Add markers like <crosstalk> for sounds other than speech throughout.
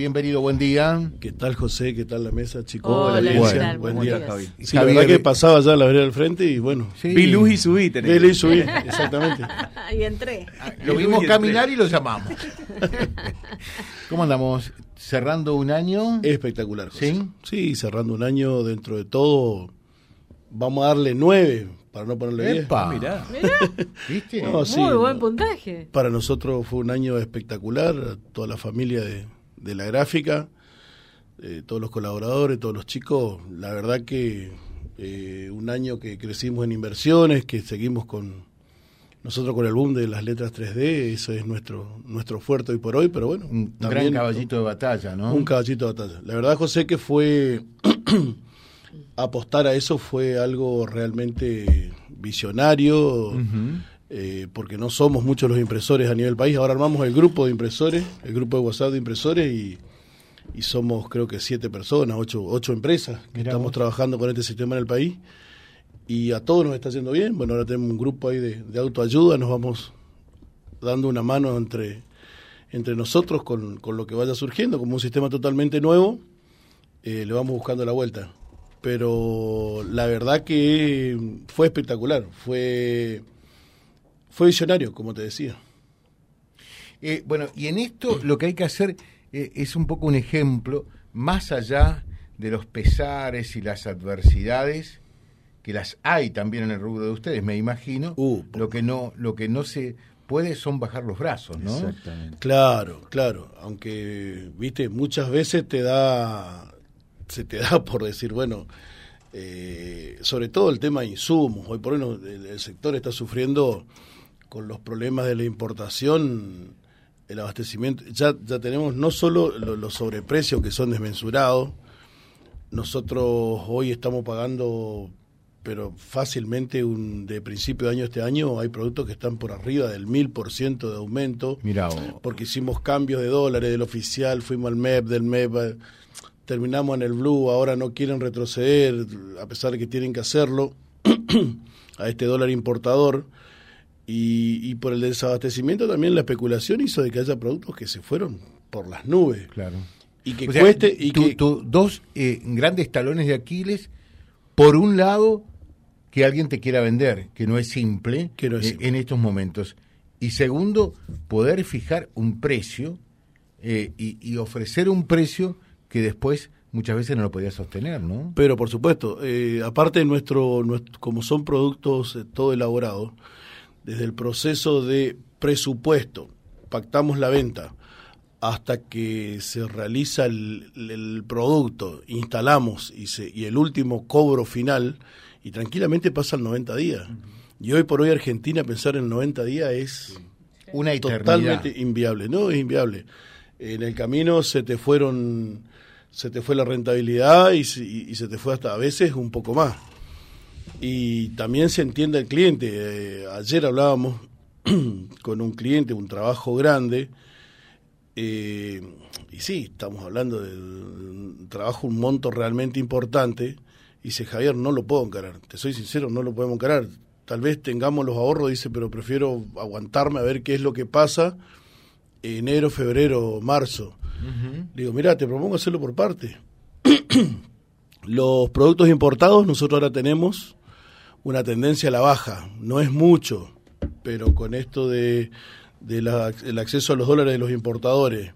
bienvenido, buen día. ¿Qué tal, José? ¿Qué tal la mesa, chicos? Hola, Buen ¿qué día. tal? Buen Buenos día, días. Javi. Sí, Javier- la verdad que pasaba ya la vereda del frente y bueno, Sí. Vi luz y subí. tenés. vele y subí, <laughs> exactamente. <laughs> y entré. Lo vimos caminar y lo llamamos. <laughs> ¿Cómo andamos? Cerrando un año. Espectacular, José. ¿Sí? Sí, cerrando un año dentro de todo, vamos a darle nueve, para no ponerle diez. Epa. Mirá. Mirá, ¿Viste? No, sí, muy buen no. puntaje. Para nosotros fue un año espectacular, toda la familia de, de la gráfica, eh, todos los colaboradores, todos los chicos, la verdad que eh, un año que crecimos en inversiones, que seguimos con nosotros con el boom de las letras 3D, eso es nuestro nuestro fuerte hoy por hoy, pero bueno, Un gran caballito de batalla, ¿no? un caballito de batalla. La verdad, José, que fue <clears throat> apostar a eso fue algo realmente visionario. Eh, porque no somos muchos los impresores a nivel país. Ahora armamos el grupo de impresores, el grupo de WhatsApp de impresores y, y somos creo que siete personas, ocho, ocho empresas que Mirá estamos vos. trabajando con este sistema en el país. Y a todos nos está yendo bien. Bueno, ahora tenemos un grupo ahí de, de autoayuda, nos vamos dando una mano entre, entre nosotros con, con lo que vaya surgiendo, como un sistema totalmente nuevo, eh, le vamos buscando la vuelta. Pero la verdad que fue espectacular, fue, fue visionario, como te decía. Eh, bueno, y en esto lo que hay que hacer eh, es un poco un ejemplo, más allá de los pesares y las adversidades, que las hay también en el rubro de ustedes, me imagino, Uh, lo que no, lo que no se puede son bajar los brazos, ¿no? Exactamente. Claro, claro, aunque, viste, muchas veces te da, se te <laughs> da por decir, bueno, eh, sobre todo el tema de insumos, hoy por hoy el, el sector está sufriendo con los problemas de la importación, el abastecimiento, ya, ya tenemos no solo lo- los sobreprecios que son desmensurados, nosotros hoy estamos pagando, pero fácilmente un, de principio de año a este año hay productos que están por arriba del mil por ciento de aumento Mira, vos. porque hicimos cambios de dólares del oficial, fuimos al MEP, del MEP, eh, terminamos en el Blue, ahora no quieren retroceder, a pesar de que tienen que hacerlo, <clears throat> a este dólar importador. Y, y por el desabastecimiento también la especulación hizo de que haya productos que se fueron por las nubes. claro. Y que O sea, cueste... Y tu- que, dos eh, grandes talones de Aquiles, por un lado, que alguien te quiera vender, que no es simple, Que no es eh, en estos momentos. Y segundo, poder fijar un precio eh, y, y ofrecer un precio que después muchas veces no lo podía sostener, ¿no? Pero por supuesto, eh, aparte de nuestro, nuestro- como son productos todo elaborados, desde el proceso de presupuesto, pactamos la venta, hasta que se realiza el, el producto, instalamos y, se, y el último cobro final, y tranquilamente pasan 90 días. Y hoy por hoy Argentina pensar en 90 días es Una eternidad. totalmente inviable, no es inviable. En el camino se te fueron, se te fue la rentabilidad y, se- y- y se te fue hasta a veces un poco más. Y también se entiende al cliente. Eh, ayer hablábamos <clears throat> con un cliente, un trabajo grande, eh, y sí, estamos hablando de un trabajo, un monto realmente importante. Y dice, Javier, no lo puedo encarar. Te soy sincero, no lo podemos encarar. Tal vez tengamos los ahorros, dice, pero prefiero aguantarme a ver qué es lo que pasa enero, febrero, marzo. Le digo, mira, te propongo hacerlo por parte. <clears throat> Los productos importados, nosotros ahora tenemos una tendencia a la baja. No es mucho, pero con esto de, de la- el acceso a los dólares de los importadores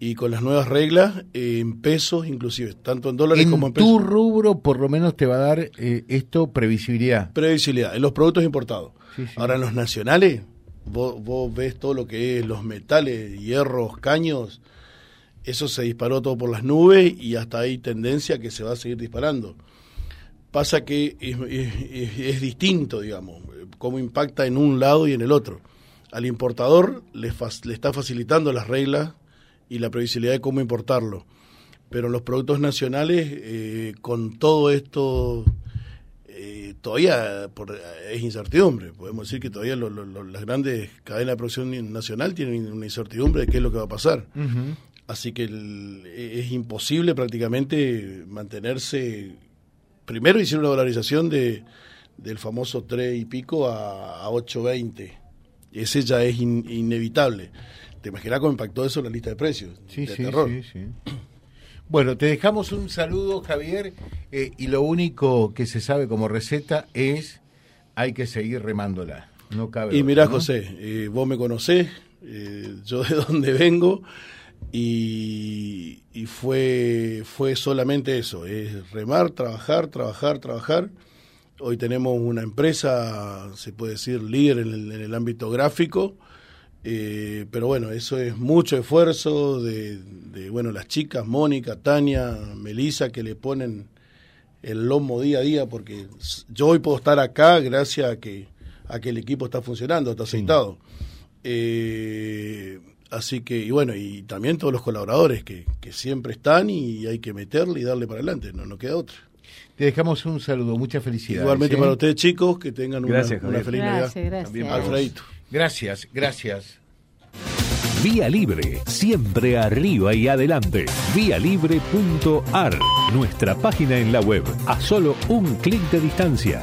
y con las nuevas reglas, eh, en pesos inclusive, tanto en dólares como en En pesos. tu rubro, por lo menos, te va a dar eh, esto previsibilidad. Previsibilidad, en los productos importados. Sí, sí. Ahora en los nacionales, vos, vos ves todo lo que es los metales, hierros, caños, eso se disparó todo por las nubes y hasta hay tendencia que se va a seguir disparando. Pasa que es, es- es- es distinto, digamos, cómo impacta en un lado y en el otro. Al importador le, está facilitando las reglas y la previsibilidad de cómo importarlo. Pero los productos nacionales, eh, con todo esto eh, todavía por- es incertidumbre. Podemos decir que todavía lo- lo- lo- las grandes cadenas de producción nacional tienen una incertidumbre de qué es lo que va a pasar. Así que el- es imposible prácticamente mantenerse. Primero hicieron una valorización de, del famoso 3 y pico a, a 8.20. Ese ya es in- inevitable. te imaginas cómo impactó eso en la lista de precios. Sí, de sí, terror. sí, sí. Bueno, te dejamos un saludo, Javier, eh, y lo único que se sabe como receta es hay que seguir remándola. No cabe Y mirá, ¿no? José, eh, vos me conocés, eh, yo de <laughs> dónde vengo, y, y fue, fue solamente eso, es remar, trabajar, trabajar, trabajar. Hoy tenemos una empresa, se puede decir, líder en el, en el ámbito gráfico, eh, pero bueno, eso es mucho esfuerzo de, de, bueno, las chicas, Mónica, Tania, Melisa, que le ponen el lomo día a día, porque yo hoy puedo estar acá gracias a que, a que el equipo está funcionando, está aceitado. Eh, así que, y bueno, y también todos los colaboradores que, que siempre están y hay que meterle y darle para adelante, no, no queda otra. Te dejamos un saludo, muchas felicidades. Igualmente ¿eh? para ustedes chicos, que tengan una, Gracias, una feliz Gracias, Navidad. gracias. También. Alfredito. Gracias, gracias. Vía Libre, siempre arriba y adelante. Vialibre.ar, nuestra página en la web, a solo un clic de distancia.